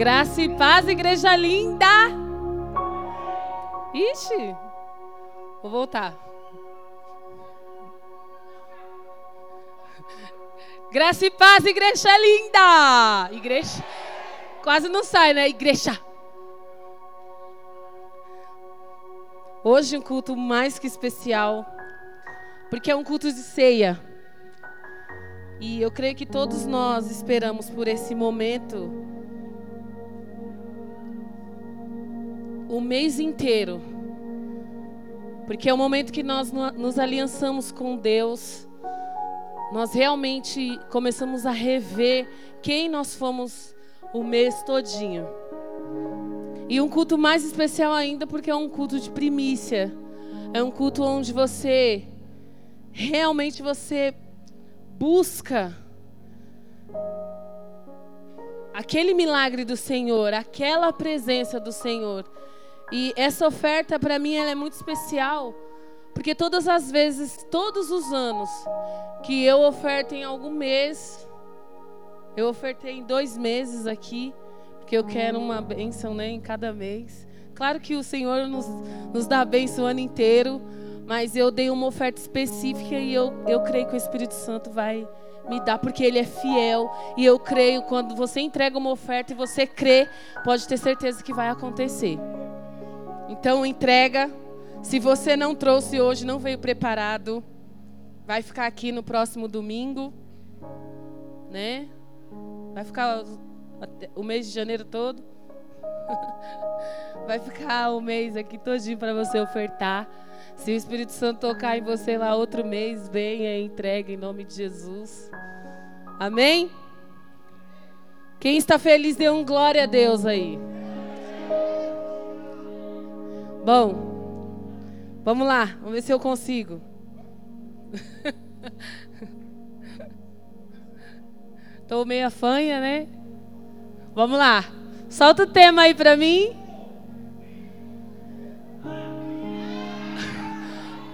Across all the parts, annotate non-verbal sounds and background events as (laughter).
Graça e paz, igreja linda! Ixi! Vou voltar. Graça e paz, igreja linda! Igreja. Quase não sai, né? Igreja. Hoje um culto mais que especial, porque é um culto de ceia. E eu creio que todos nós esperamos por esse momento o mês inteiro. Porque é o momento que nós nos aliançamos com Deus. Nós realmente começamos a rever quem nós fomos o mês todinho. E um culto mais especial ainda porque é um culto de primícia. É um culto onde você realmente você busca aquele milagre do Senhor, aquela presença do Senhor. E essa oferta para mim ela é muito especial, porque todas as vezes, todos os anos que eu oferto em algum mês, eu ofertei em dois meses aqui porque eu quero uma bênção né, em cada mês. Claro que o Senhor nos, nos dá bênção o ano inteiro, mas eu dei uma oferta específica e eu, eu creio que o Espírito Santo vai me dar, porque Ele é fiel. E eu creio, quando você entrega uma oferta e você crê, pode ter certeza que vai acontecer. Então, entrega. Se você não trouxe hoje, não veio preparado, vai ficar aqui no próximo domingo, né? Vai ficar o mês de janeiro todo. (laughs) Vai ficar o mês aqui todinho para você ofertar. Se o Espírito Santo tocar em você lá outro mês, venha e entregue em nome de Jesus. Amém? Quem está feliz, dê um glória a Deus aí. Bom, vamos lá, vamos ver se eu consigo. (laughs) Estou meio fanha, né? Vamos lá. Solta o tema aí para mim.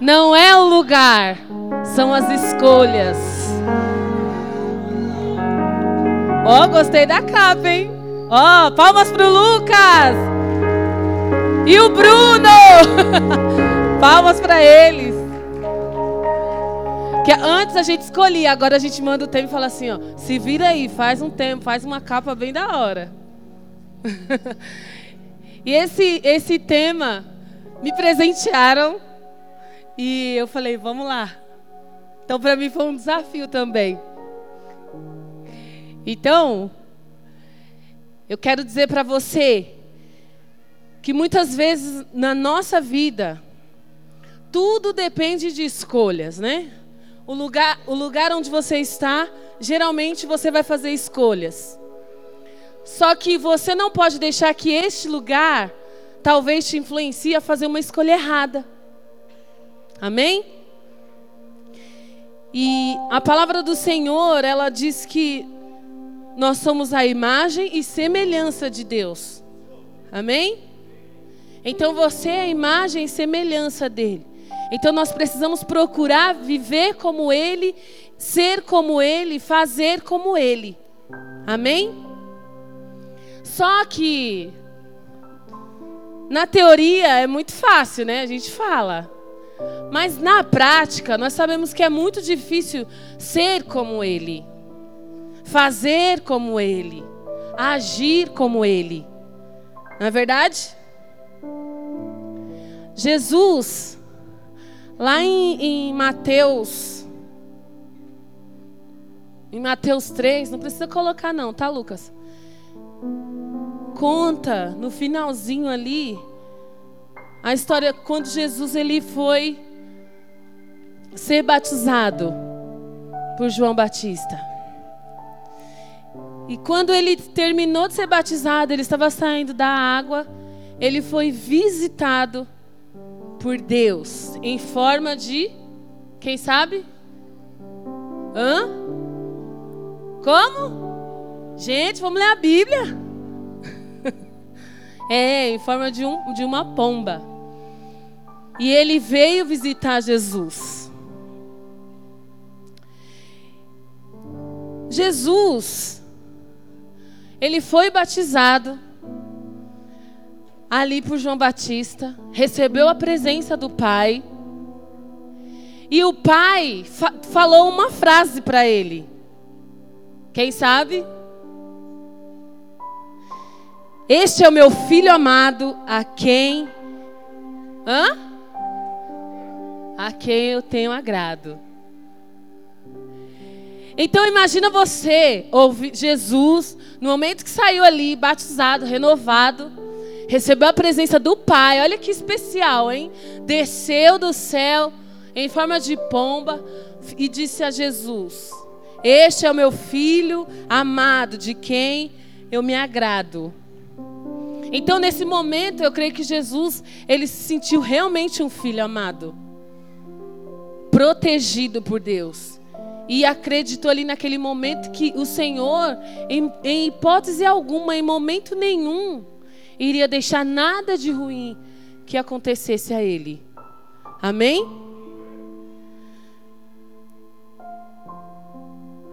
Não é o lugar, são as escolhas. Ó, oh, gostei da capa, hein? Ó, oh, palmas pro Lucas. E o Bruno. (laughs) palmas para eles. Que antes a gente escolhia, agora a gente manda o tema e fala assim, ó, se vira aí, faz um tempo, faz uma capa bem da hora. (laughs) e esse esse tema me presentearam e eu falei, vamos lá. Então para mim foi um desafio também. Então, eu quero dizer para você que muitas vezes na nossa vida tudo depende de escolhas, né? o lugar, o lugar onde você está, geralmente você vai fazer escolhas. Só que você não pode deixar que este lugar talvez te influencie a fazer uma escolha errada. Amém? E a palavra do Senhor, ela diz que nós somos a imagem e semelhança de Deus. Amém? Então você é a imagem e semelhança dele. Então nós precisamos procurar viver como Ele, ser como Ele, fazer como Ele. Amém? Só que na teoria é muito fácil, né? A gente fala. Mas na prática, nós sabemos que é muito difícil ser como Ele, fazer como Ele, agir como Ele. Não é verdade? Jesus, Lá em, em Mateus, em Mateus 3, não precisa colocar não, tá, Lucas? Conta no finalzinho ali a história quando Jesus ele foi ser batizado por João Batista. E quando ele terminou de ser batizado, ele estava saindo da água, ele foi visitado por Deus em forma de quem sabe? Hã? Como? Gente, vamos ler a Bíblia. (laughs) é, em forma de, um, de uma pomba. E ele veio visitar Jesus. Jesus, ele foi batizado ali por João Batista, recebeu a presença do Pai. E o pai fa falou uma frase para ele. Quem sabe? Este é o meu filho amado, a quem. Hã? A quem eu tenho agrado. Então imagina você ouvir Jesus, no momento que saiu ali, batizado, renovado, recebeu a presença do Pai. Olha que especial, hein? Desceu do céu em forma de pomba e disse a Jesus: Este é o meu filho amado, de quem eu me agrado. Então, nesse momento, eu creio que Jesus, ele se sentiu realmente um filho amado, protegido por Deus. E acreditou ali naquele momento que o Senhor, em, em hipótese alguma, em momento nenhum, iria deixar nada de ruim que acontecesse a ele. Amém?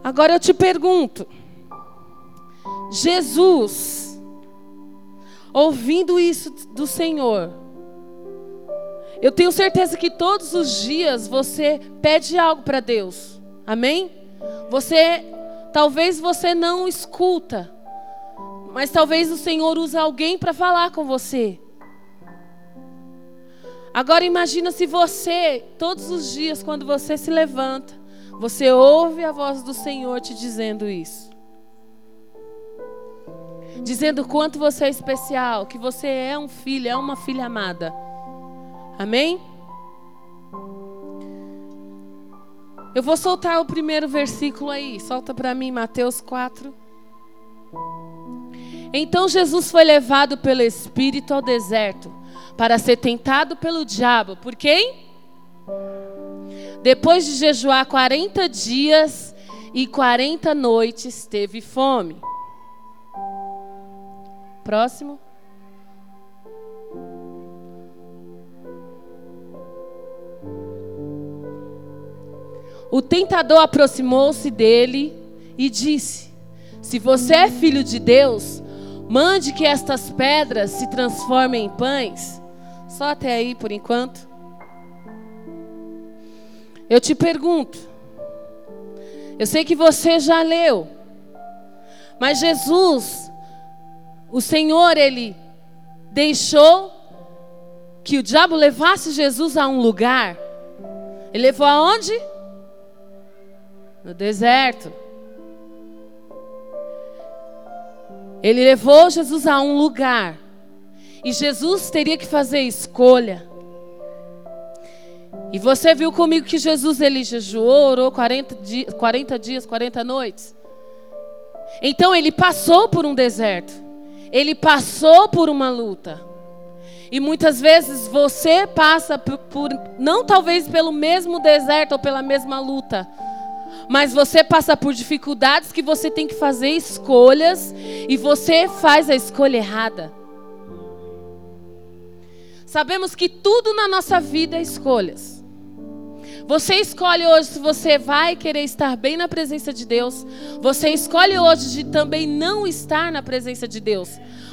Agora eu te pergunto: Jesus, ouvindo isso do Senhor, eu tenho certeza que todos os dias você pede algo para Deus. Amém? Você talvez você não escuta, mas talvez o Senhor use alguém para falar com você. Agora imagina se você, todos os dias, quando você se levanta, você ouve a voz do Senhor te dizendo isso. Dizendo quanto você é especial, que você é um filho, é uma filha amada. Amém? Eu vou soltar o primeiro versículo aí. Solta para mim, Mateus 4. Então Jesus foi levado pelo Espírito ao deserto para ser tentado pelo diabo. Por quem? Depois de jejuar 40 dias e 40 noites, teve fome. Próximo. O tentador aproximou-se dele e disse: Se você é filho de Deus, mande que estas pedras se transformem em pães. Só até aí por enquanto. Eu te pergunto, eu sei que você já leu, mas Jesus, o Senhor, Ele deixou que o diabo levasse Jesus a um lugar. Ele levou aonde? No deserto. Ele levou Jesus a um lugar. E Jesus teria que fazer escolha. E você viu comigo que Jesus ele jejuou, orou 40, di 40 dias, 40 noites. Então ele passou por um deserto. Ele passou por uma luta. E muitas vezes você passa por, por, não talvez pelo mesmo deserto ou pela mesma luta, mas você passa por dificuldades que você tem que fazer escolhas e você faz a escolha errada. Sabemos que tudo na nossa vida é escolhas. Você escolhe hoje se você vai querer estar bem na presença de Deus. Você escolhe hoje de também não estar na presença de Deus.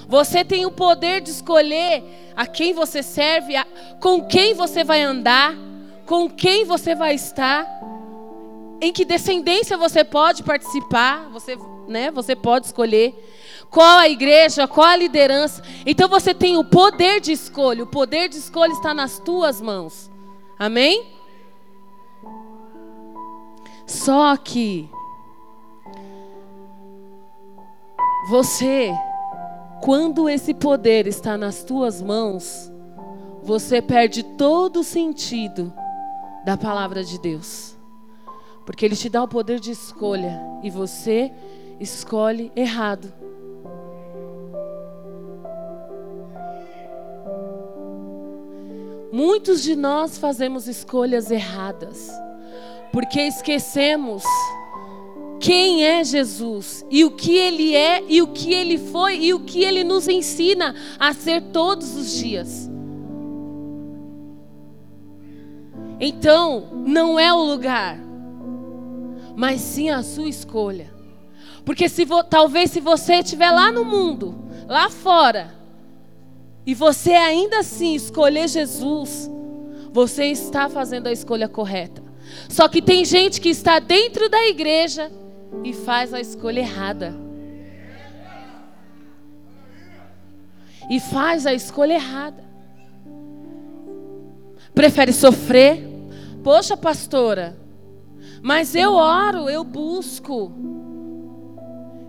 Você tem o poder de escolher a quem você serve, a, com quem você vai andar, com quem você vai estar, em que descendência você pode participar, você, né, você pode escolher qual a igreja, qual a liderança. Então você tem o poder de escolha. O poder de escolha está nas tuas mãos. Amém? Só que você, quando esse poder está nas tuas mãos, você perde todo o sentido da palavra de Deus. Porque ele te dá o poder de escolha e você escolhe errado. Muitos de nós fazemos escolhas erradas porque esquecemos quem é Jesus e o que ele é e o que ele foi e o que ele nos ensina a ser todos os dias. Então, não é o lugar, mas sim a sua escolha. Porque se talvez se você estiver lá no mundo, lá fora, e você ainda assim escolher Jesus, você está fazendo a escolha correta. Só que tem gente que está dentro da igreja e faz a escolha errada. E faz a escolha errada. Prefere sofrer. Poxa, pastora, mas eu oro, eu busco.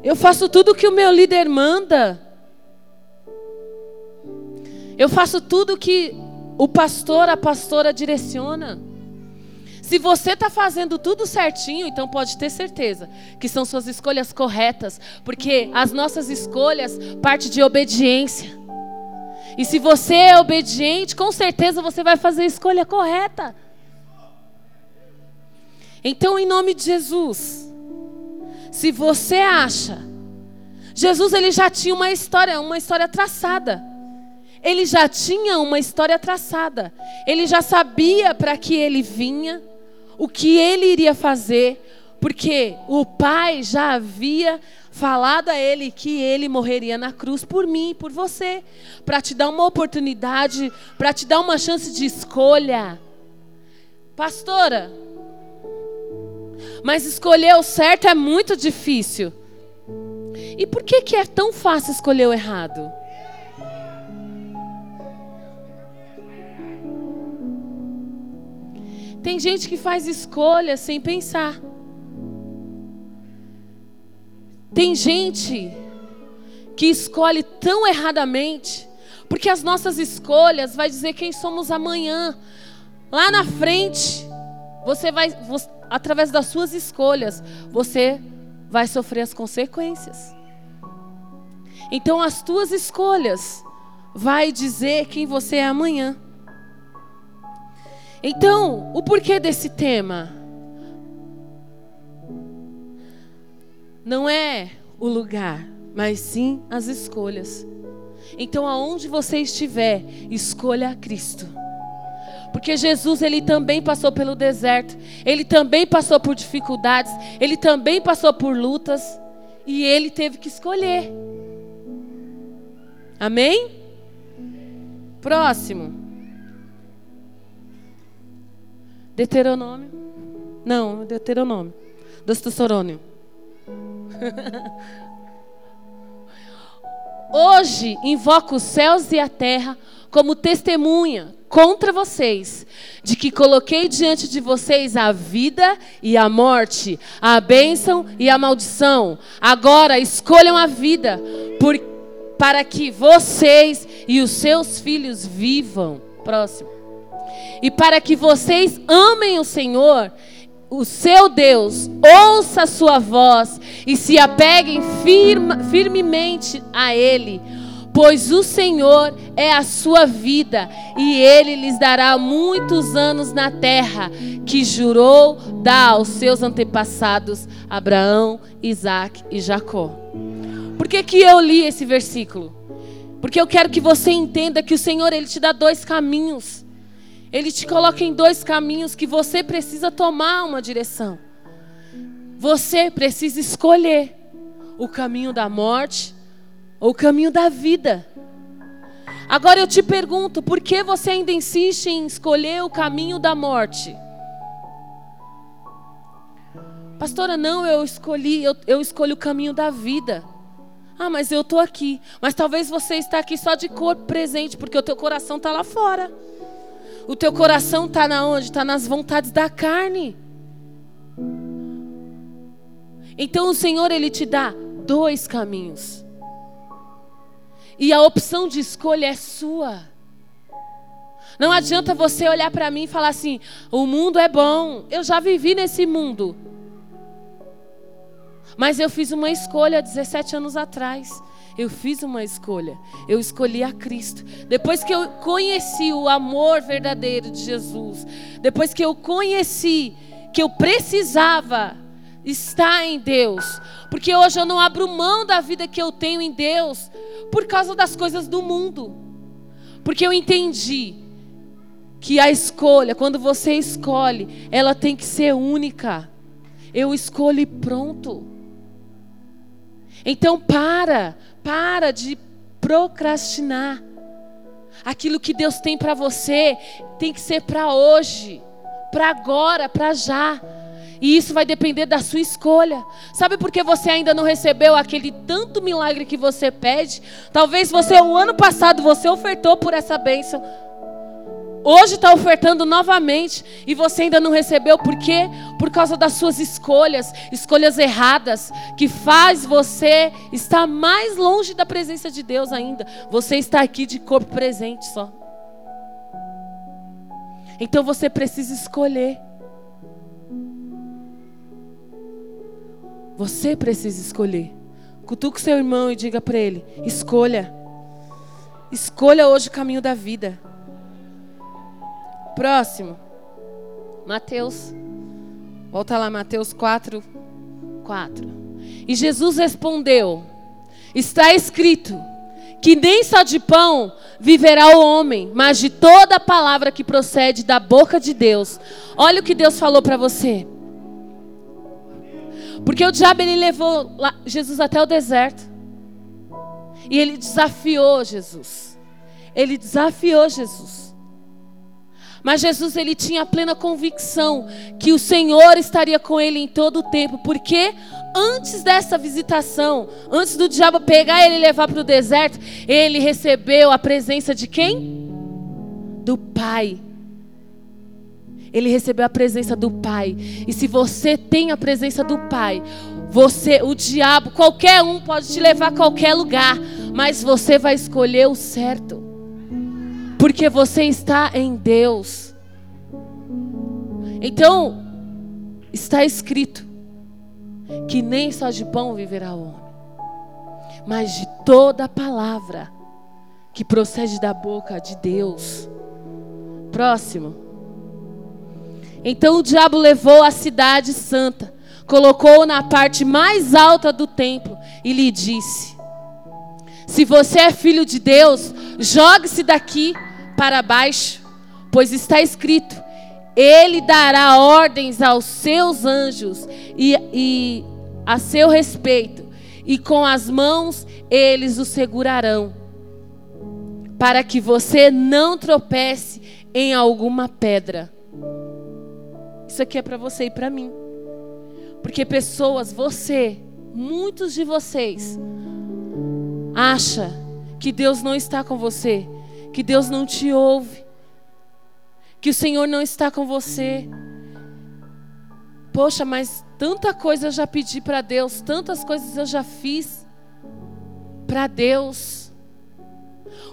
Eu faço tudo que o meu líder manda. Eu faço tudo que o pastor, a pastora direciona. Se você está fazendo tudo certinho, então pode ter certeza que são suas escolhas corretas, porque as nossas escolhas partem de obediência. E se você é obediente, com certeza você vai fazer a escolha correta. Então, em nome de Jesus, se você acha, Jesus ele já tinha uma história, uma história traçada. Ele já tinha uma história traçada. Ele já sabia para que ele vinha, o que ele iria fazer, porque o Pai já havia falado a ele que ele morreria na cruz por mim, por você, para te dar uma oportunidade, para te dar uma chance de escolha. Pastora, mas escolher o certo é muito difícil. E por que, que é tão fácil escolher o errado? Tem gente que faz escolhas sem pensar. Tem gente que escolhe tão erradamente, porque as nossas escolhas vai dizer quem somos amanhã. Lá na frente, você vai, através das suas escolhas, você vai sofrer as consequências. Então, as tuas escolhas vai dizer quem você é amanhã. Então, o porquê desse tema? Não é o lugar, mas sim as escolhas. Então, aonde você estiver, escolha Cristo. Porque Jesus, ele também passou pelo deserto, ele também passou por dificuldades, ele também passou por lutas, e ele teve que escolher. Amém? Próximo. Deuteronômio. Não, Deuteronômio. Dostossorônio. (laughs) Hoje invoco os céus e a terra como testemunha contra vocês de que coloquei diante de vocês a vida e a morte, a bênção e a maldição. Agora escolham a vida por, para que vocês e os seus filhos vivam. Próximo e para que vocês amem o Senhor, o seu Deus, ouça a sua voz e se apeguem firma, firmemente a Ele, pois o Senhor é a sua vida e Ele lhes dará muitos anos na terra que jurou dar aos seus antepassados Abraão, Isaac e Jacó. Por que, que eu li esse versículo? Porque eu quero que você entenda que o Senhor ele te dá dois caminhos. Ele te coloca em dois caminhos que você precisa tomar uma direção. Você precisa escolher o caminho da morte o caminho da vida. Agora eu te pergunto, por que você ainda insiste em escolher o caminho da morte? Pastora, não, eu escolhi, eu, eu escolho o caminho da vida. Ah, mas eu estou aqui. Mas talvez você está aqui só de corpo presente, porque o teu coração está lá fora. O teu coração está na onde? Está nas vontades da carne. Então o Senhor ele te dá dois caminhos. E a opção de escolha é sua. Não adianta você olhar para mim e falar assim: o mundo é bom, eu já vivi nesse mundo. Mas eu fiz uma escolha 17 anos atrás. Eu fiz uma escolha. Eu escolhi a Cristo. Depois que eu conheci o amor verdadeiro de Jesus, depois que eu conheci que eu precisava estar em Deus, porque hoje eu não abro mão da vida que eu tenho em Deus por causa das coisas do mundo. Porque eu entendi que a escolha, quando você escolhe, ela tem que ser única. Eu escolho e pronto. Então para, para de procrastinar. Aquilo que Deus tem para você tem que ser para hoje, para agora, para já. E isso vai depender da sua escolha. Sabe por que você ainda não recebeu aquele tanto milagre que você pede? Talvez você, o ano passado, você ofertou por essa bênção. Hoje está ofertando novamente e você ainda não recebeu. Por quê? Por causa das suas escolhas, escolhas erradas, que faz você estar mais longe da presença de Deus ainda. Você está aqui de corpo presente só. Então você precisa escolher. Você precisa escolher. Cutuque seu irmão e diga para ele: escolha. Escolha hoje o caminho da vida. Próximo. Mateus. Volta lá, Mateus 4, 4. E Jesus respondeu: Está escrito que nem só de pão viverá o homem, mas de toda a palavra que procede da boca de Deus. Olha o que Deus falou para você. Porque o diabo ele levou Jesus até o deserto. E ele desafiou Jesus. Ele desafiou Jesus. Mas Jesus ele tinha plena convicção que o Senhor estaria com ele em todo o tempo, porque antes dessa visitação, antes do diabo pegar ele e levar para o deserto, ele recebeu a presença de quem? Do Pai. Ele recebeu a presença do Pai. E se você tem a presença do Pai, você, o diabo, qualquer um pode te levar a qualquer lugar, mas você vai escolher o certo porque você está em Deus. Então, está escrito que nem só de pão viverá o homem, mas de toda palavra que procede da boca de Deus. Próximo. Então o diabo levou a cidade santa, colocou-o na parte mais alta do templo e lhe disse: Se você é filho de Deus, jogue-se daqui para baixo, pois está escrito: Ele dará ordens aos seus anjos e, e a seu respeito, e com as mãos eles o segurarão, para que você não tropece em alguma pedra. Isso aqui é para você e para mim. Porque pessoas, você, muitos de vocês, acha que Deus não está com você que Deus não te ouve, que o Senhor não está com você. Poxa, mas tanta coisa eu já pedi para Deus, tantas coisas eu já fiz para Deus.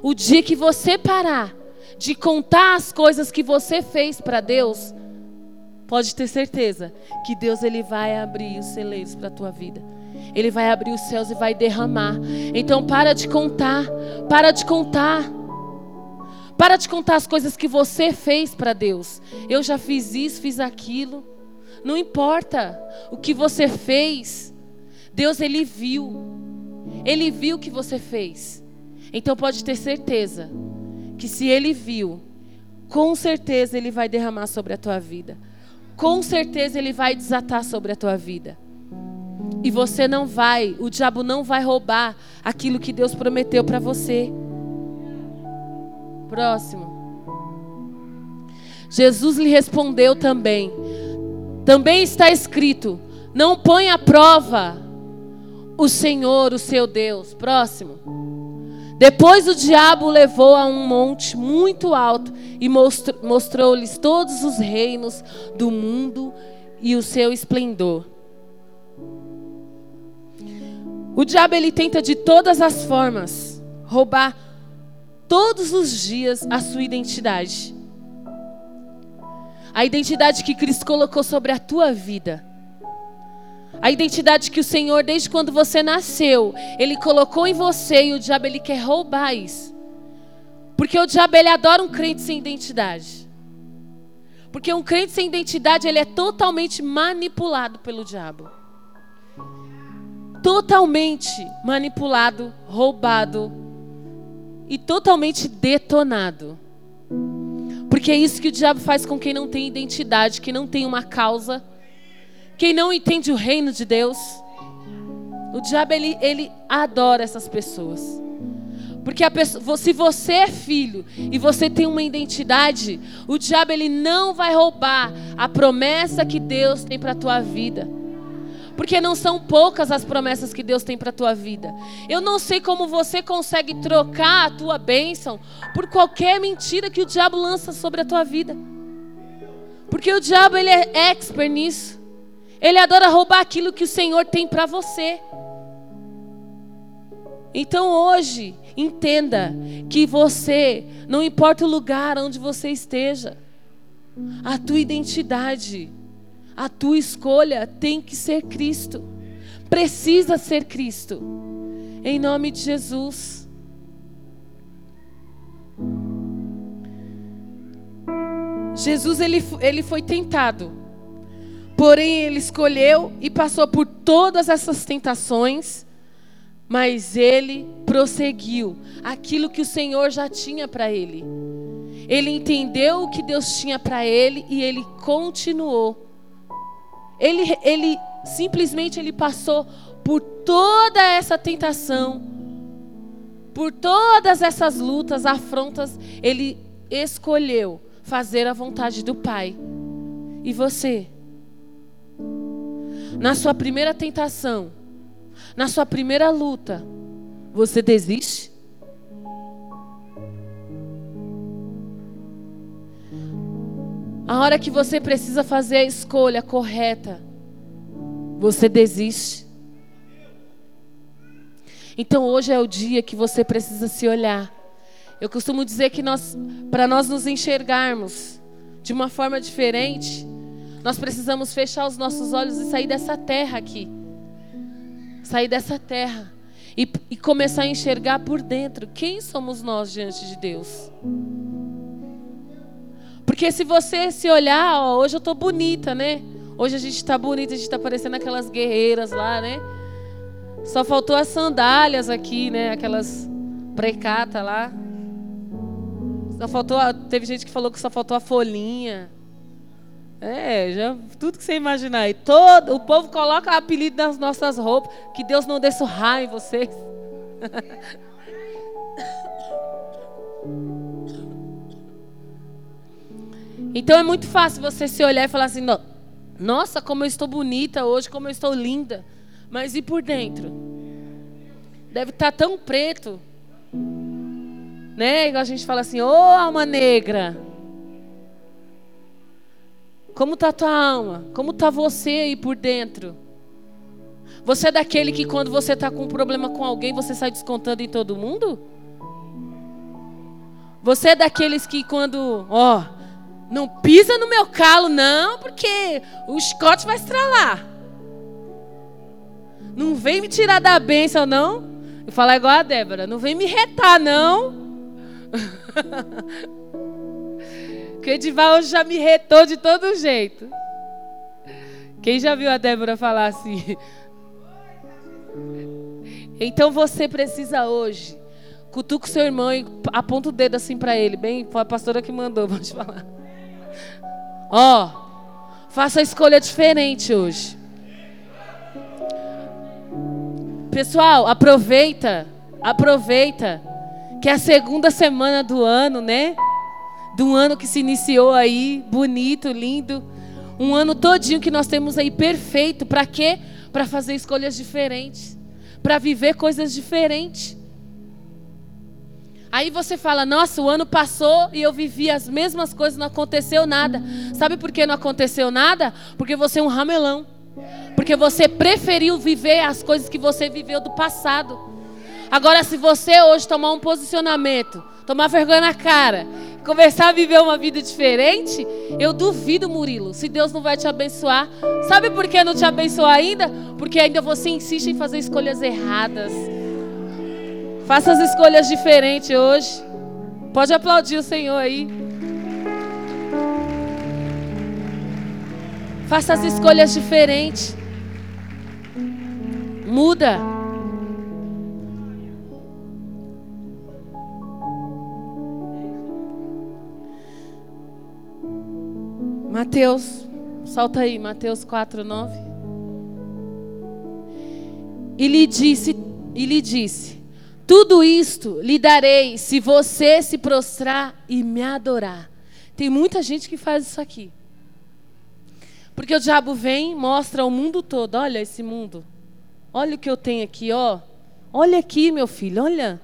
O dia que você parar de contar as coisas que você fez para Deus, pode ter certeza que Deus ele vai abrir os celeiros para a tua vida. Ele vai abrir os céus e vai derramar. Então para de contar, para de contar. Para de contar as coisas que você fez para Deus. Eu já fiz isso, fiz aquilo. Não importa o que você fez. Deus ele viu. Ele viu o que você fez. Então pode ter certeza que se ele viu, com certeza ele vai derramar sobre a tua vida. Com certeza ele vai desatar sobre a tua vida. E você não vai, o diabo não vai roubar aquilo que Deus prometeu para você. Próximo. Jesus lhe respondeu também: Também está escrito: Não põe à prova o Senhor, o seu Deus. Próximo. Depois o diabo o levou a um monte muito alto e mostrou-lhes todos os reinos do mundo e o seu esplendor. O diabo ele tenta de todas as formas roubar todos os dias a sua identidade. A identidade que Cristo colocou sobre a tua vida. A identidade que o Senhor, desde quando você nasceu, Ele colocou em você e o diabo ele quer roubar isso. Porque o diabo ele adora um crente sem identidade. Porque um crente sem identidade ele é totalmente manipulado pelo diabo. Totalmente manipulado, roubado, e totalmente detonado. Porque é isso que o diabo faz com quem não tem identidade, quem não tem uma causa, quem não entende o reino de Deus. O diabo ele, ele adora essas pessoas. Porque pessoa, se você é filho e você tem uma identidade, o diabo ele não vai roubar a promessa que Deus tem para a tua vida. Porque não são poucas as promessas que Deus tem para a tua vida. Eu não sei como você consegue trocar a tua bênção por qualquer mentira que o diabo lança sobre a tua vida. Porque o diabo ele é expert nisso. Ele adora roubar aquilo que o Senhor tem para você. Então hoje, entenda que você, não importa o lugar onde você esteja, a tua identidade, a tua escolha tem que ser Cristo. Precisa ser Cristo. Em nome de Jesus. Jesus ele, ele foi tentado. Porém, ele escolheu e passou por todas essas tentações mas ele prosseguiu aquilo que o Senhor já tinha para ele. Ele entendeu o que Deus tinha para ele e ele continuou. Ele, ele simplesmente ele passou por toda essa tentação, por todas essas lutas, afrontas, ele escolheu fazer a vontade do Pai. E você? Na sua primeira tentação, na sua primeira luta, você desiste? A hora que você precisa fazer a escolha correta, você desiste. Então hoje é o dia que você precisa se olhar. Eu costumo dizer que nós, para nós nos enxergarmos de uma forma diferente, nós precisamos fechar os nossos olhos e sair dessa terra aqui sair dessa terra e, e começar a enxergar por dentro quem somos nós diante de Deus. Porque se você se olhar, ó, hoje eu estou bonita, né? Hoje a gente está bonita, a gente está parecendo aquelas guerreiras lá, né? Só faltou as sandálias aqui, né? Aquelas precata lá. Só faltou, teve gente que falou que só faltou a folhinha. É, já tudo que você imaginar. E todo o povo coloca apelido nas nossas roupas, que Deus não desça raio em vocês. (laughs) então é muito fácil você se olhar e falar assim: "Nossa, como eu estou bonita hoje, como eu estou linda". Mas e por dentro? Deve estar tá tão preto. Né? Igual a gente fala assim: "Ô, oh, alma negra". Como está tua alma? Como está você aí por dentro? Você é daquele que quando você está com um problema com alguém, você sai descontando em todo mundo? Você é daqueles que quando, ó, não pisa no meu calo não, porque o Scott vai estralar. Não vem me tirar da bênção não. E falar igual a Débora, não vem me retar não. (laughs) Porque Edival hoje já me retou de todo jeito. Quem já viu a Débora falar assim? Então você precisa hoje. Cutuca o seu irmão e aponta o dedo assim para ele. Bem, foi a pastora que mandou, (laughs) vou te falar. Ó, oh, faça a escolha diferente hoje. Pessoal, aproveita, aproveita que é a segunda semana do ano, né? De um ano que se iniciou aí, bonito, lindo. Um ano todinho que nós temos aí perfeito. Para quê? Para fazer escolhas diferentes. Para viver coisas diferentes. Aí você fala: Nossa, o ano passou e eu vivi as mesmas coisas, não aconteceu nada. Sabe por que não aconteceu nada? Porque você é um ramelão. Porque você preferiu viver as coisas que você viveu do passado. Agora, se você hoje tomar um posicionamento, tomar vergonha na cara começar a viver uma vida diferente, eu duvido, Murilo, se Deus não vai te abençoar. Sabe por que não te abençoou ainda? Porque ainda você insiste em fazer escolhas erradas. Faça as escolhas diferentes hoje. Pode aplaudir o Senhor aí. Faça as escolhas diferentes. Muda. Mateus, solta aí, Mateus 4, 9. E lhe disse, e lhe disse: Tudo isto lhe darei se você se prostrar e me adorar. Tem muita gente que faz isso aqui. Porque o diabo vem, mostra ao mundo todo, olha esse mundo. Olha o que eu tenho aqui, ó. Olha aqui, meu filho, olha.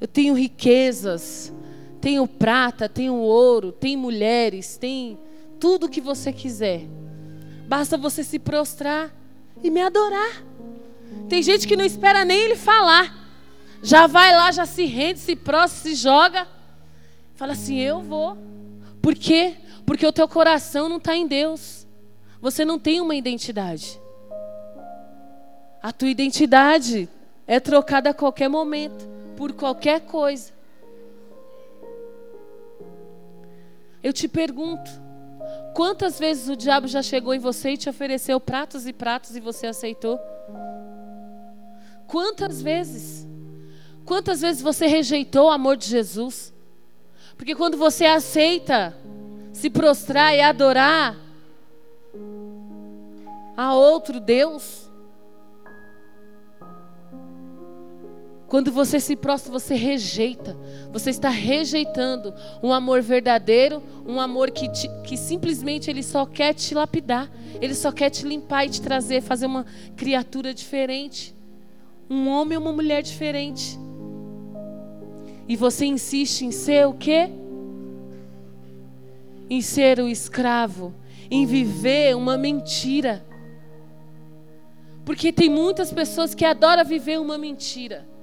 Eu tenho riquezas, tenho prata, tenho ouro, tenho mulheres, tem tudo o que você quiser. Basta você se prostrar e me adorar. Tem gente que não espera nem ele falar. Já vai lá, já se rende, se prostra, se joga. Fala assim: Eu vou. Por quê? Porque o teu coração não está em Deus. Você não tem uma identidade. A tua identidade é trocada a qualquer momento, por qualquer coisa. Eu te pergunto: quantas vezes o diabo já chegou em você e te ofereceu pratos e pratos e você aceitou? Quantas vezes? Quantas vezes você rejeitou o amor de Jesus? Porque quando você aceita se prostrar e adorar a outro Deus, Quando você se prostra, você rejeita. Você está rejeitando um amor verdadeiro, um amor que, te, que simplesmente ele só quer te lapidar. Ele só quer te limpar e te trazer, fazer uma criatura diferente. Um homem ou uma mulher diferente. E você insiste em ser o quê? Em ser o escravo, em viver uma mentira. Porque tem muitas pessoas que adoram viver uma mentira.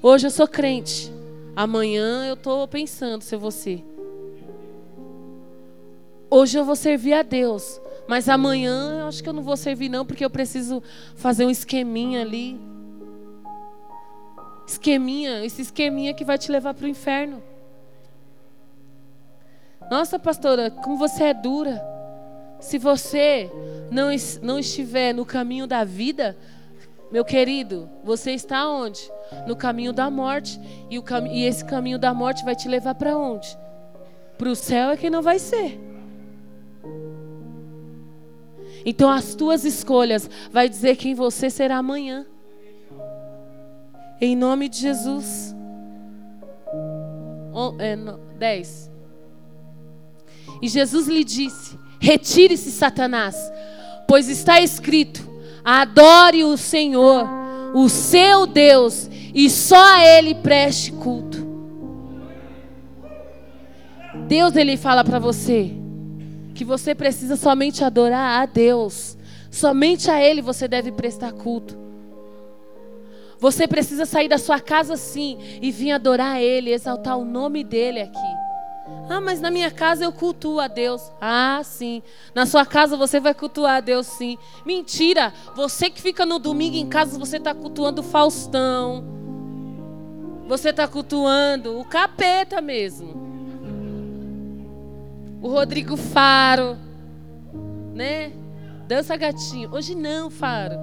Hoje eu sou crente. Amanhã eu estou pensando se ser. Hoje eu vou servir a Deus. Mas amanhã eu acho que eu não vou servir, não, porque eu preciso fazer um esqueminha ali. Esqueminha, esse esqueminha que vai te levar para o inferno. Nossa, pastora, como você é dura. Se você não, não estiver no caminho da vida, meu querido, você está onde? No caminho da morte. E, cam e esse caminho da morte vai te levar para onde? Para o céu é que não vai ser. Então as tuas escolhas vai dizer quem você será amanhã. Em nome de Jesus. é, 10. E Jesus lhe disse: Retire-se, Satanás, pois está escrito: Adore o Senhor, o seu Deus, e só a Ele preste culto. Deus ele fala para você que você precisa somente adorar a Deus. Somente a Ele você deve prestar culto. Você precisa sair da sua casa sim e vir adorar a Ele, exaltar o nome dEle aqui. Ah, mas na minha casa eu cultuo a Deus. Ah, sim. Na sua casa você vai cultuar a Deus, sim. Mentira. Você que fica no domingo em casa, você está cultuando Faustão. Você está cultuando o capeta mesmo. O Rodrigo Faro. Né? Dança gatinho. Hoje não, Faro.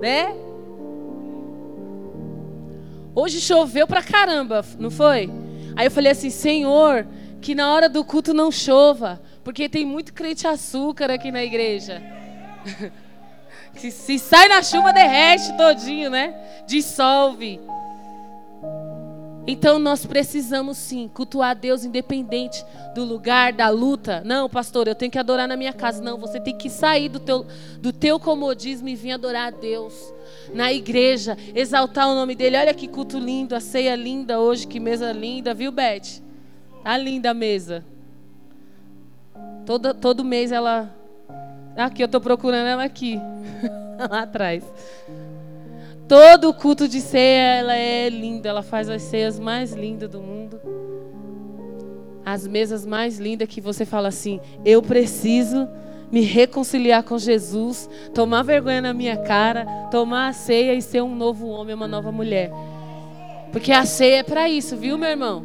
Né? Hoje choveu pra caramba, não foi? Aí eu falei assim: Senhor, que na hora do culto não chova, porque tem muito crente açúcar aqui na igreja. (laughs) que se sai na chuva derrete todinho, né? Dissolve. Então nós precisamos sim cultuar Deus independente do lugar, da luta. Não, pastor, eu tenho que adorar na minha casa. Não, você tem que sair do teu, do teu comodismo e vir adorar a Deus na igreja, exaltar o nome dele. Olha que culto lindo, a ceia linda hoje, que mesa linda, viu, Beth? Tá linda a mesa. Todo, todo mês ela. Aqui, eu estou procurando ela aqui. (laughs) Lá atrás. Todo culto de ceia, ela é linda. Ela faz as ceias mais lindas do mundo. As mesas mais lindas que você fala assim: eu preciso me reconciliar com Jesus, tomar vergonha na minha cara, tomar a ceia e ser um novo homem, uma nova mulher. Porque a ceia é para isso, viu, meu irmão?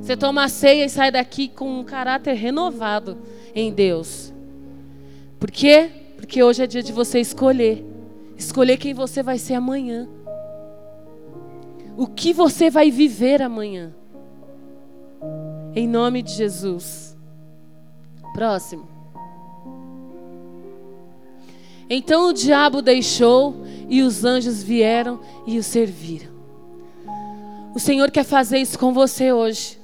Você toma a ceia e sai daqui com um caráter renovado em Deus. Por quê? Porque hoje é dia de você escolher. Escolher quem você vai ser amanhã. O que você vai viver amanhã. Em nome de Jesus. Próximo. Então o diabo deixou e os anjos vieram e o serviram. O Senhor quer fazer isso com você hoje.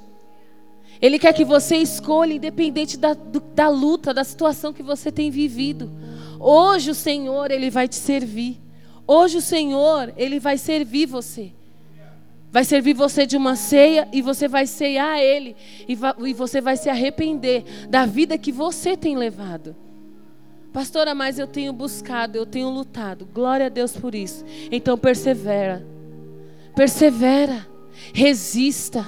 Ele quer que você escolha, independente da, do, da luta, da situação que você tem vivido. Hoje o Senhor, Ele vai te servir. Hoje o Senhor, Ele vai servir você. Vai servir você de uma ceia e você vai ceiar Ele. E, e você vai se arrepender da vida que você tem levado. Pastora, mas eu tenho buscado, eu tenho lutado. Glória a Deus por isso. Então persevera. Persevera. Resista.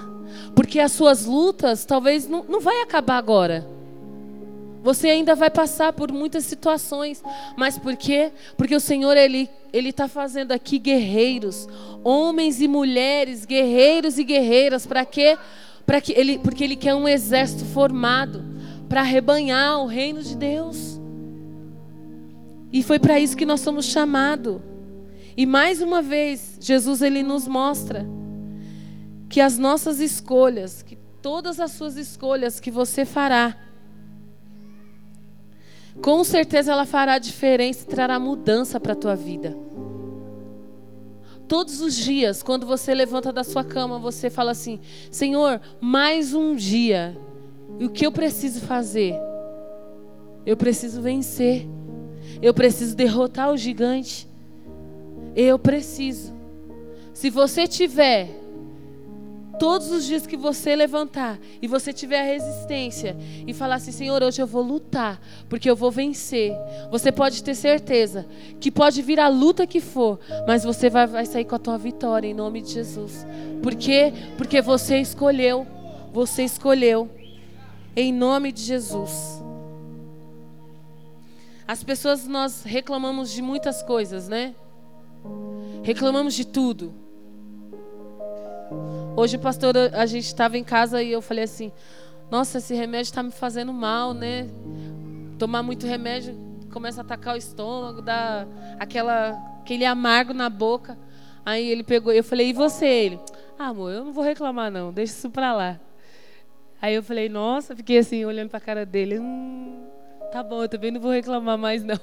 Porque as suas lutas talvez não, não vai acabar agora. Você ainda vai passar por muitas situações. Mas por quê? Porque o Senhor, Ele Ele está fazendo aqui guerreiros. Homens e mulheres, guerreiros e guerreiras. Para quê? Para que ele, porque Ele quer um exército formado. Para arrebanhar o reino de Deus. E foi para isso que nós somos chamados. E mais uma vez, Jesus ele nos mostra que as nossas escolhas, que todas as suas escolhas que você fará, com certeza ela fará diferença e trará mudança para a tua vida. Todos os dias, quando você levanta da sua cama, você fala assim: Senhor, mais um dia. E o que eu preciso fazer? Eu preciso vencer. Eu preciso derrotar o gigante. Eu preciso. Se você tiver todos os dias que você levantar e você tiver a resistência e falar assim: Senhor, hoje eu vou lutar, porque eu vou vencer. Você pode ter certeza que pode vir a luta que for, mas você vai, vai sair com a tua vitória em nome de Jesus. Por quê? Porque você escolheu. Você escolheu. Em nome de Jesus. As pessoas, nós reclamamos de muitas coisas, né? Reclamamos de tudo. Hoje, pastor, a gente estava em casa e eu falei assim: Nossa, esse remédio está me fazendo mal, né? Tomar muito remédio começa a atacar o estômago, dá aquela, aquele amargo na boca. Aí ele pegou, eu falei: E você? Ele: Ah, amor, eu não vou reclamar, não, deixa isso para lá. Aí eu falei: Nossa, fiquei assim, olhando para a cara dele: Hum, tá bom, eu também não vou reclamar mais, não.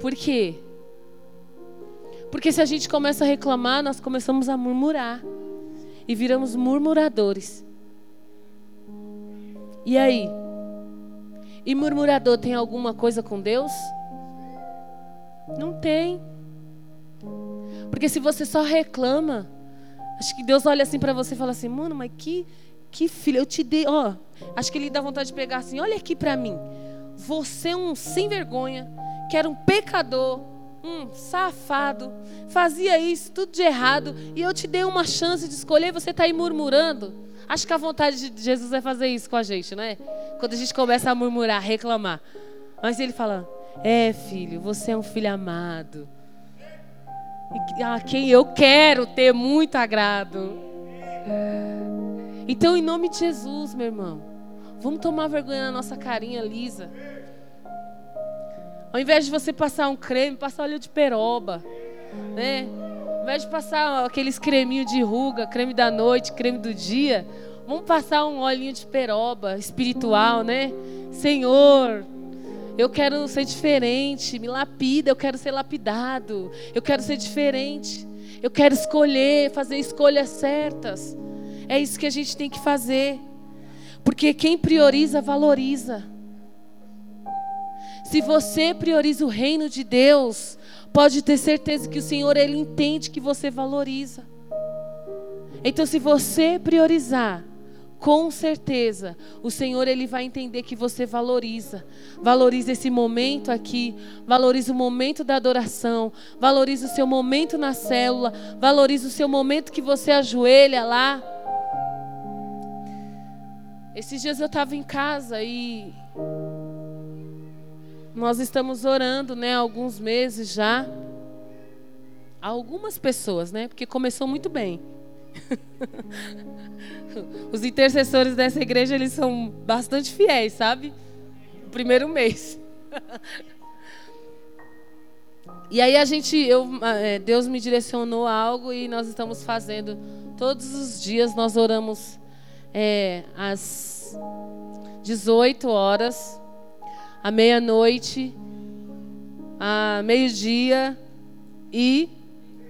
Por quê? Porque se a gente começa a reclamar, nós começamos a murmurar. E viramos murmuradores. E aí? E murmurador tem alguma coisa com Deus? Não tem. Porque se você só reclama, acho que Deus olha assim para você e fala assim: "Mano, mas que que filho, eu te dei, ó, acho que ele dá vontade de pegar assim: "Olha aqui para mim. Você é um sem vergonha, que era um pecador, um safado, fazia isso, tudo de errado, e eu te dei uma chance de escolher, você está aí murmurando. Acho que a vontade de Jesus é fazer isso com a gente, né? Quando a gente começa a murmurar, reclamar. Mas ele fala: É, filho, você é um filho amado. A quem eu quero ter muito agrado. Então, em nome de Jesus, meu irmão, vamos tomar vergonha na nossa carinha lisa. Ao invés de você passar um creme, passa óleo de peroba, né? Ao invés de passar aqueles creminhos de ruga, creme da noite, creme do dia, vamos passar um olhinho de peroba espiritual, né? Senhor, eu quero ser diferente, me lapida, eu quero ser lapidado, eu quero ser diferente, eu quero escolher, fazer escolhas certas. É isso que a gente tem que fazer, porque quem prioriza, valoriza. Se você prioriza o reino de Deus, pode ter certeza que o Senhor ele entende que você valoriza. Então, se você priorizar, com certeza, o Senhor ele vai entender que você valoriza. Valoriza esse momento aqui, valoriza o momento da adoração, valoriza o seu momento na célula, valoriza o seu momento que você ajoelha lá. Esses dias eu estava em casa e nós estamos orando, né, há alguns meses já. Algumas pessoas, né? Porque começou muito bem. (laughs) Os intercessores dessa igreja, eles são bastante fiéis, sabe? O primeiro mês. (laughs) E aí a gente, eu, é, Deus me direcionou algo e nós estamos fazendo todos os dias. Nós oramos é, às 18 horas à meia-noite a meio-dia e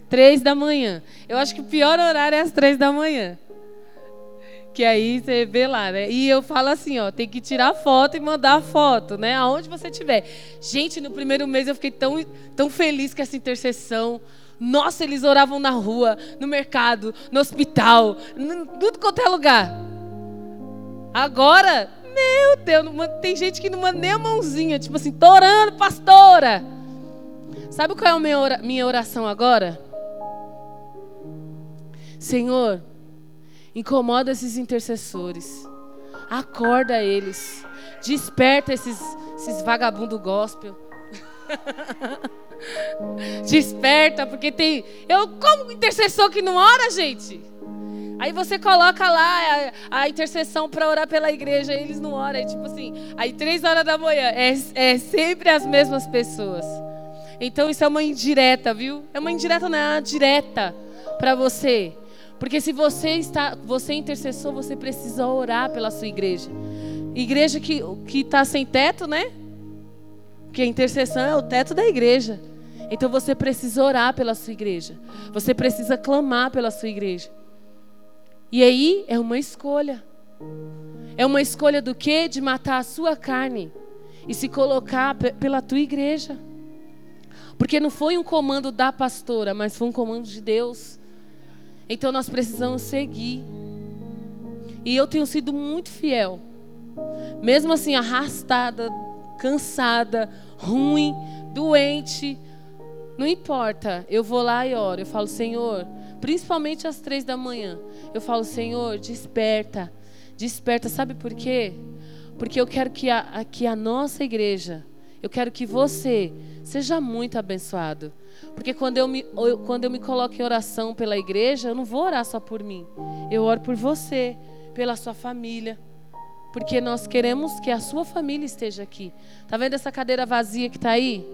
três da manhã. Eu acho que o pior horário é às três da manhã. Que aí você vê lá, né? E eu falo assim, ó, tem que tirar foto e mandar foto, né? Aonde você estiver. Gente, no primeiro mês eu fiquei tão, tão feliz com essa intercessão. Nossa, eles oravam na rua, no mercado, no hospital, em tudo quanto é lugar. Agora, meu Deus, tem gente que não manda nem a mãozinha, tipo assim, tô orando, pastora. Sabe qual é a minha oração agora? Senhor, Incomoda esses intercessores. Acorda eles. Desperta esses, esses vagabundo gospel. (laughs) Desperta, porque tem. Eu, como intercessor que não ora, gente? Aí você coloca lá a, a intercessão para orar pela igreja, e eles não oram. É tipo assim, aí três horas da manhã, é, é sempre as mesmas pessoas. Então isso é uma indireta, viu? É uma indireta, não é uma direta para você. Porque se você está, você é intercessor, você precisa orar pela sua igreja. Igreja que que está sem teto, né? Porque a intercessão é o teto da igreja. Então você precisa orar pela sua igreja. Você precisa clamar pela sua igreja. E aí é uma escolha. É uma escolha do quê? De matar a sua carne e se colocar pela tua igreja. Porque não foi um comando da pastora, mas foi um comando de Deus. Então nós precisamos seguir. E eu tenho sido muito fiel. Mesmo assim, arrastada, cansada, ruim, doente. Não importa. Eu vou lá e oro. Eu falo, Senhor, principalmente às três da manhã. Eu falo, Senhor, desperta. Desperta. Sabe por quê? Porque eu quero que a, que a nossa igreja, eu quero que você seja muito abençoado. Porque quando eu, me, quando eu me coloco em oração pela igreja, eu não vou orar só por mim. Eu oro por você, pela sua família. Porque nós queremos que a sua família esteja aqui. Está vendo essa cadeira vazia que está aí?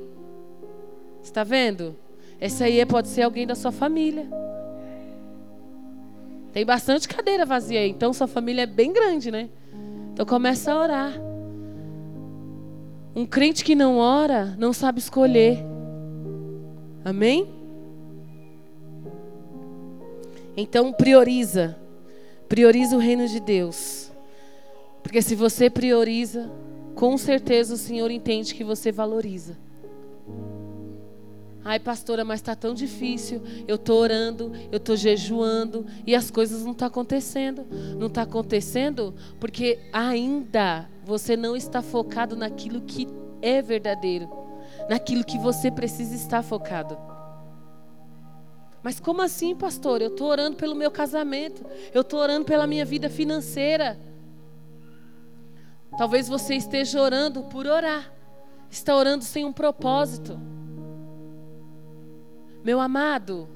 Está vendo? Essa aí pode ser alguém da sua família. Tem bastante cadeira vazia aí, então sua família é bem grande, né? Então começa a orar. Um crente que não ora não sabe escolher. Amém? Então prioriza. Prioriza o reino de Deus. Porque se você prioriza, com certeza o Senhor entende que você valoriza. Ai, pastora, mas está tão difícil. Eu estou orando, eu estou jejuando e as coisas não estão tá acontecendo. Não está acontecendo porque ainda você não está focado naquilo que é verdadeiro naquilo que você precisa estar focado. Mas como assim, pastor? Eu estou orando pelo meu casamento, eu estou orando pela minha vida financeira. Talvez você esteja orando por orar, está orando sem um propósito. Meu amado,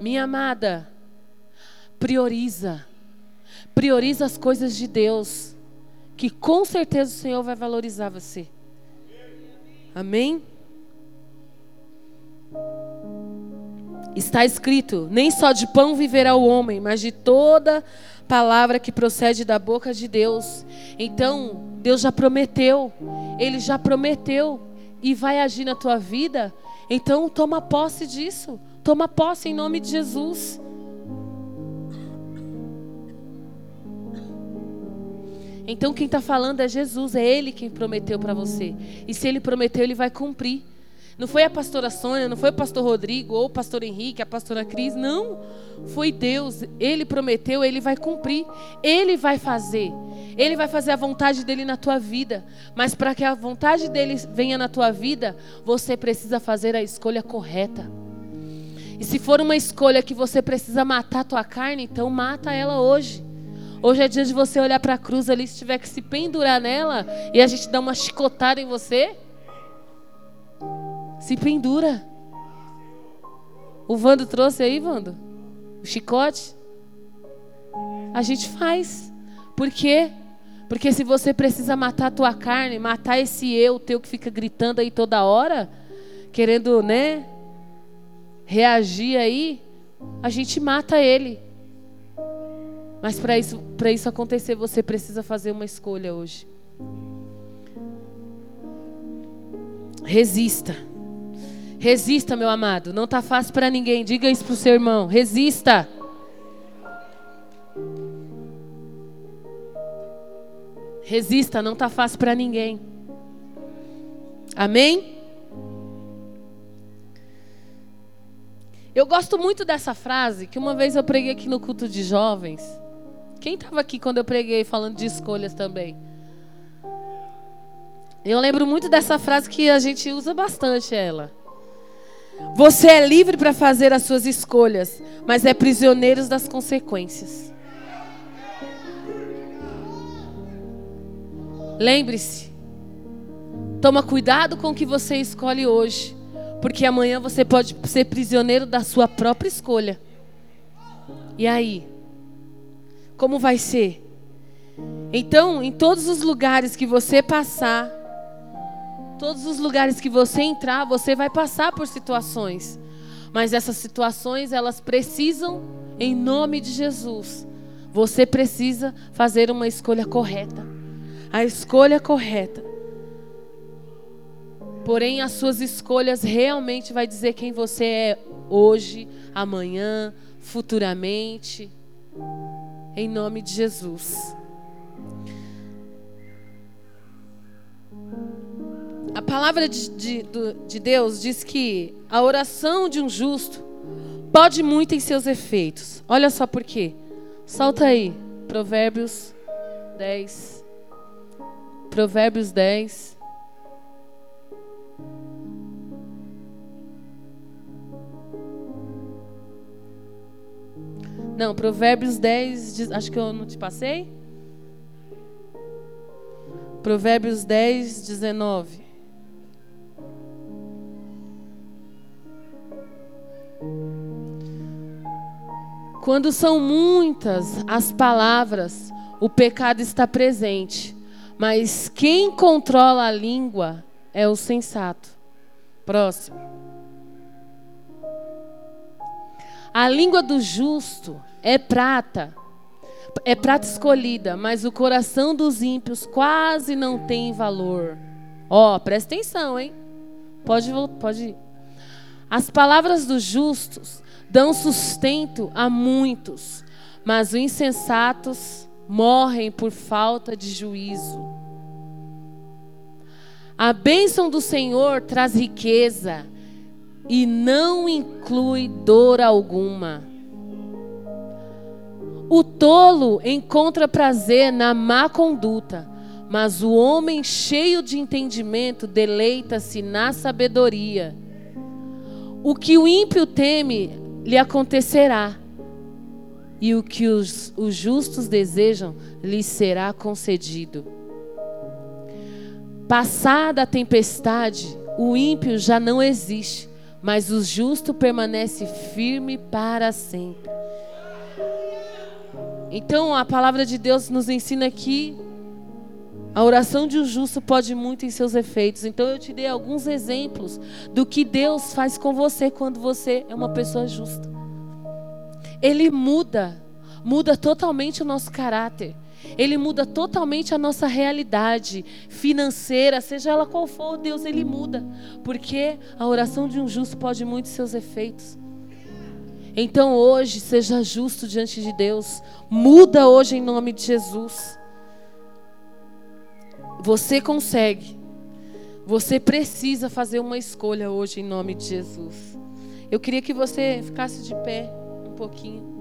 minha amada, prioriza, prioriza as coisas de Deus, que com certeza o Senhor vai valorizar você. Amém? Está escrito: nem só de pão viverá o homem, mas de toda palavra que procede da boca de Deus. Então, Deus já prometeu, Ele já prometeu e vai agir na tua vida. Então, toma posse disso, toma posse em nome de Jesus. Então quem está falando é Jesus, é Ele quem prometeu para você. E se Ele prometeu, Ele vai cumprir. Não foi a pastora Sônia, não foi o pastor Rodrigo, ou o pastor Henrique, a pastora Cris, não. Foi Deus. Ele prometeu, Ele vai cumprir. Ele vai fazer. Ele vai fazer a vontade dele na tua vida. Mas para que a vontade dele venha na tua vida, você precisa fazer a escolha correta. E se for uma escolha que você precisa matar a tua carne, então mata ela hoje. Hoje é dia de você olhar para a cruz ali, se tiver que se pendurar nela e a gente dar uma chicotada em você. Se pendura. O Vando trouxe aí, Vando? O chicote? A gente faz. Por quê? Porque se você precisa matar a tua carne, matar esse eu teu que fica gritando aí toda hora, querendo, né, reagir aí, a gente mata ele. Mas para isso, isso acontecer, você precisa fazer uma escolha hoje. Resista. Resista, meu amado. Não tá fácil para ninguém. Diga isso pro seu irmão. Resista. Resista, não tá fácil para ninguém. Amém? Eu gosto muito dessa frase que uma vez eu preguei aqui no culto de jovens. Quem estava aqui quando eu preguei falando de escolhas também? Eu lembro muito dessa frase que a gente usa bastante ela. Você é livre para fazer as suas escolhas, mas é prisioneiro das consequências. Lembre-se. Toma cuidado com o que você escolhe hoje, porque amanhã você pode ser prisioneiro da sua própria escolha. E aí? Como vai ser? Então, em todos os lugares que você passar, todos os lugares que você entrar, você vai passar por situações. Mas essas situações, elas precisam, em nome de Jesus, você precisa fazer uma escolha correta. A escolha correta. Porém, as suas escolhas realmente vai dizer quem você é hoje, amanhã, futuramente. Em nome de Jesus. A palavra de, de, de, Deus diz que a oração de um justo pode muito em seus efeitos. Olha só por quê. Solta aí, Provérbios 10. Provérbios 10. Não, Provérbios 10, acho que eu não te passei. Provérbios 10, 19. Quando são muitas as palavras, o pecado está presente. Mas quem controla a língua é o sensato. Próximo. A língua do justo é prata, é prata escolhida, mas o coração dos ímpios quase não tem valor. Ó, oh, presta atenção, hein? Pode, pode ir. As palavras dos justos dão sustento a muitos, mas os insensatos morrem por falta de juízo. A bênção do Senhor traz riqueza e não inclui dor alguma. O tolo encontra prazer na má conduta, mas o homem cheio de entendimento deleita-se na sabedoria. O que o ímpio teme lhe acontecerá, e o que os, os justos desejam lhe será concedido. Passada a tempestade, o ímpio já não existe, mas o justo permanece firme para sempre. Então a palavra de Deus nos ensina aqui a oração de um justo pode muito em seus efeitos. Então eu te dei alguns exemplos do que Deus faz com você quando você é uma pessoa justa. Ele muda, muda totalmente o nosso caráter. Ele muda totalmente a nossa realidade financeira, seja ela qual for, Deus, ele muda. Porque a oração de um justo pode muito em seus efeitos. Então hoje seja justo diante de Deus. Muda hoje em nome de Jesus. Você consegue. Você precisa fazer uma escolha hoje em nome de Jesus. Eu queria que você ficasse de pé um pouquinho.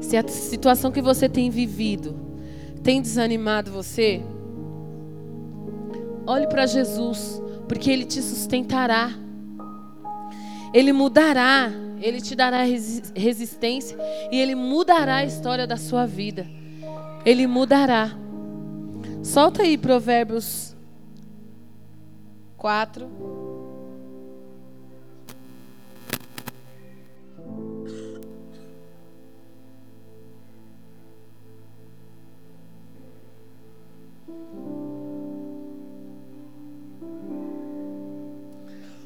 Se a situação que você tem vivido tem desanimado você, Olhe para Jesus, porque Ele te sustentará. Ele mudará, Ele te dará resistência e Ele mudará a história da sua vida. Ele mudará. Solta aí Provérbios 4.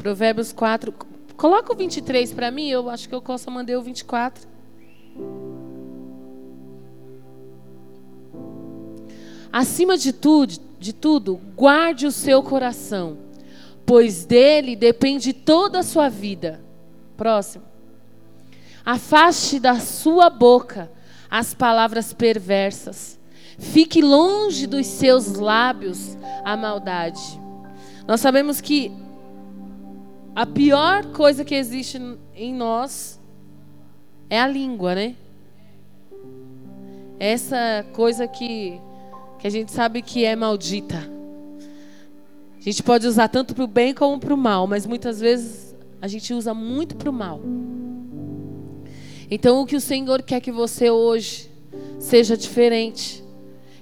Provérbios 4, Coloca o 23 para mim, eu acho que eu só mandei o 24. Acima de tudo, de tudo, guarde o seu coração, pois dele depende toda a sua vida. Próximo. Afaste da sua boca as palavras perversas. Fique longe dos seus lábios a maldade. Nós sabemos que a pior coisa que existe em nós é a língua, né? Essa coisa que, que a gente sabe que é maldita. A gente pode usar tanto para o bem como para o mal, mas muitas vezes a gente usa muito para o mal. Então, o que o Senhor quer que você hoje seja diferente.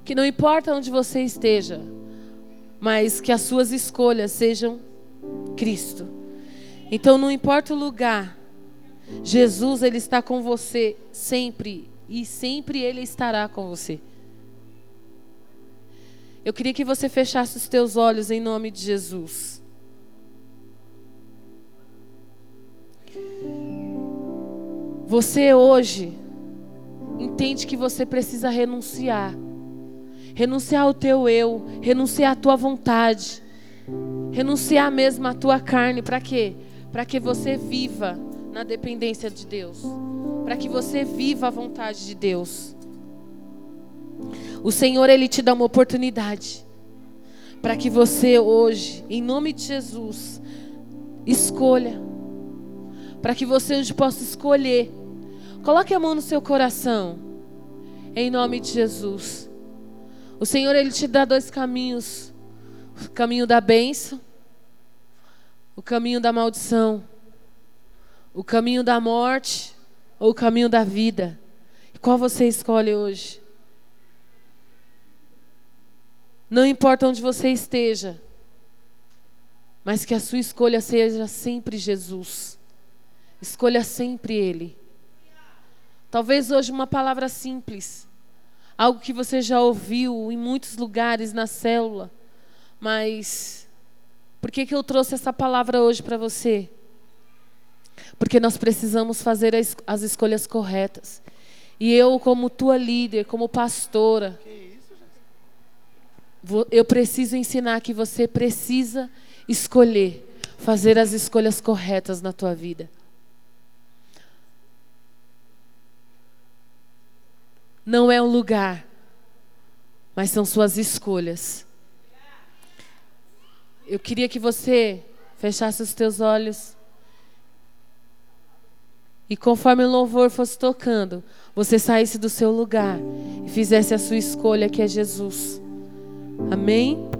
Que não importa onde você esteja, mas que as suas escolhas sejam Cristo. Então, não importa o lugar, Jesus ele está com você sempre e sempre ele estará com você. Eu queria que você fechasse os teus olhos em nome de Jesus. Você hoje entende que você precisa renunciar. Renunciar ao teu eu, renunciar à tua vontade. Renunciar mesmo à tua carne, para quê? Para que você viva na dependência de Deus. Para que você viva a vontade de Deus. O Senhor ele te dá uma oportunidade para que você hoje, em nome de Jesus, escolha. Para que você hoje possa escolher Coloque a mão no seu coração. Em nome de Jesus. O Senhor ele te dá dois caminhos: o caminho da bênção, o caminho da maldição, o caminho da morte ou o caminho da vida. E qual você escolhe hoje? Não importa onde você esteja, mas que a sua escolha seja sempre Jesus. Escolha sempre Ele. Talvez hoje uma palavra simples, algo que você já ouviu em muitos lugares na célula, mas por que, que eu trouxe essa palavra hoje para você? Porque nós precisamos fazer as, as escolhas corretas. E eu, como tua líder, como pastora, eu preciso ensinar que você precisa escolher, fazer as escolhas corretas na tua vida. não é um lugar, mas são suas escolhas. Eu queria que você fechasse os teus olhos. E conforme o louvor fosse tocando, você saísse do seu lugar e fizesse a sua escolha, que é Jesus. Amém?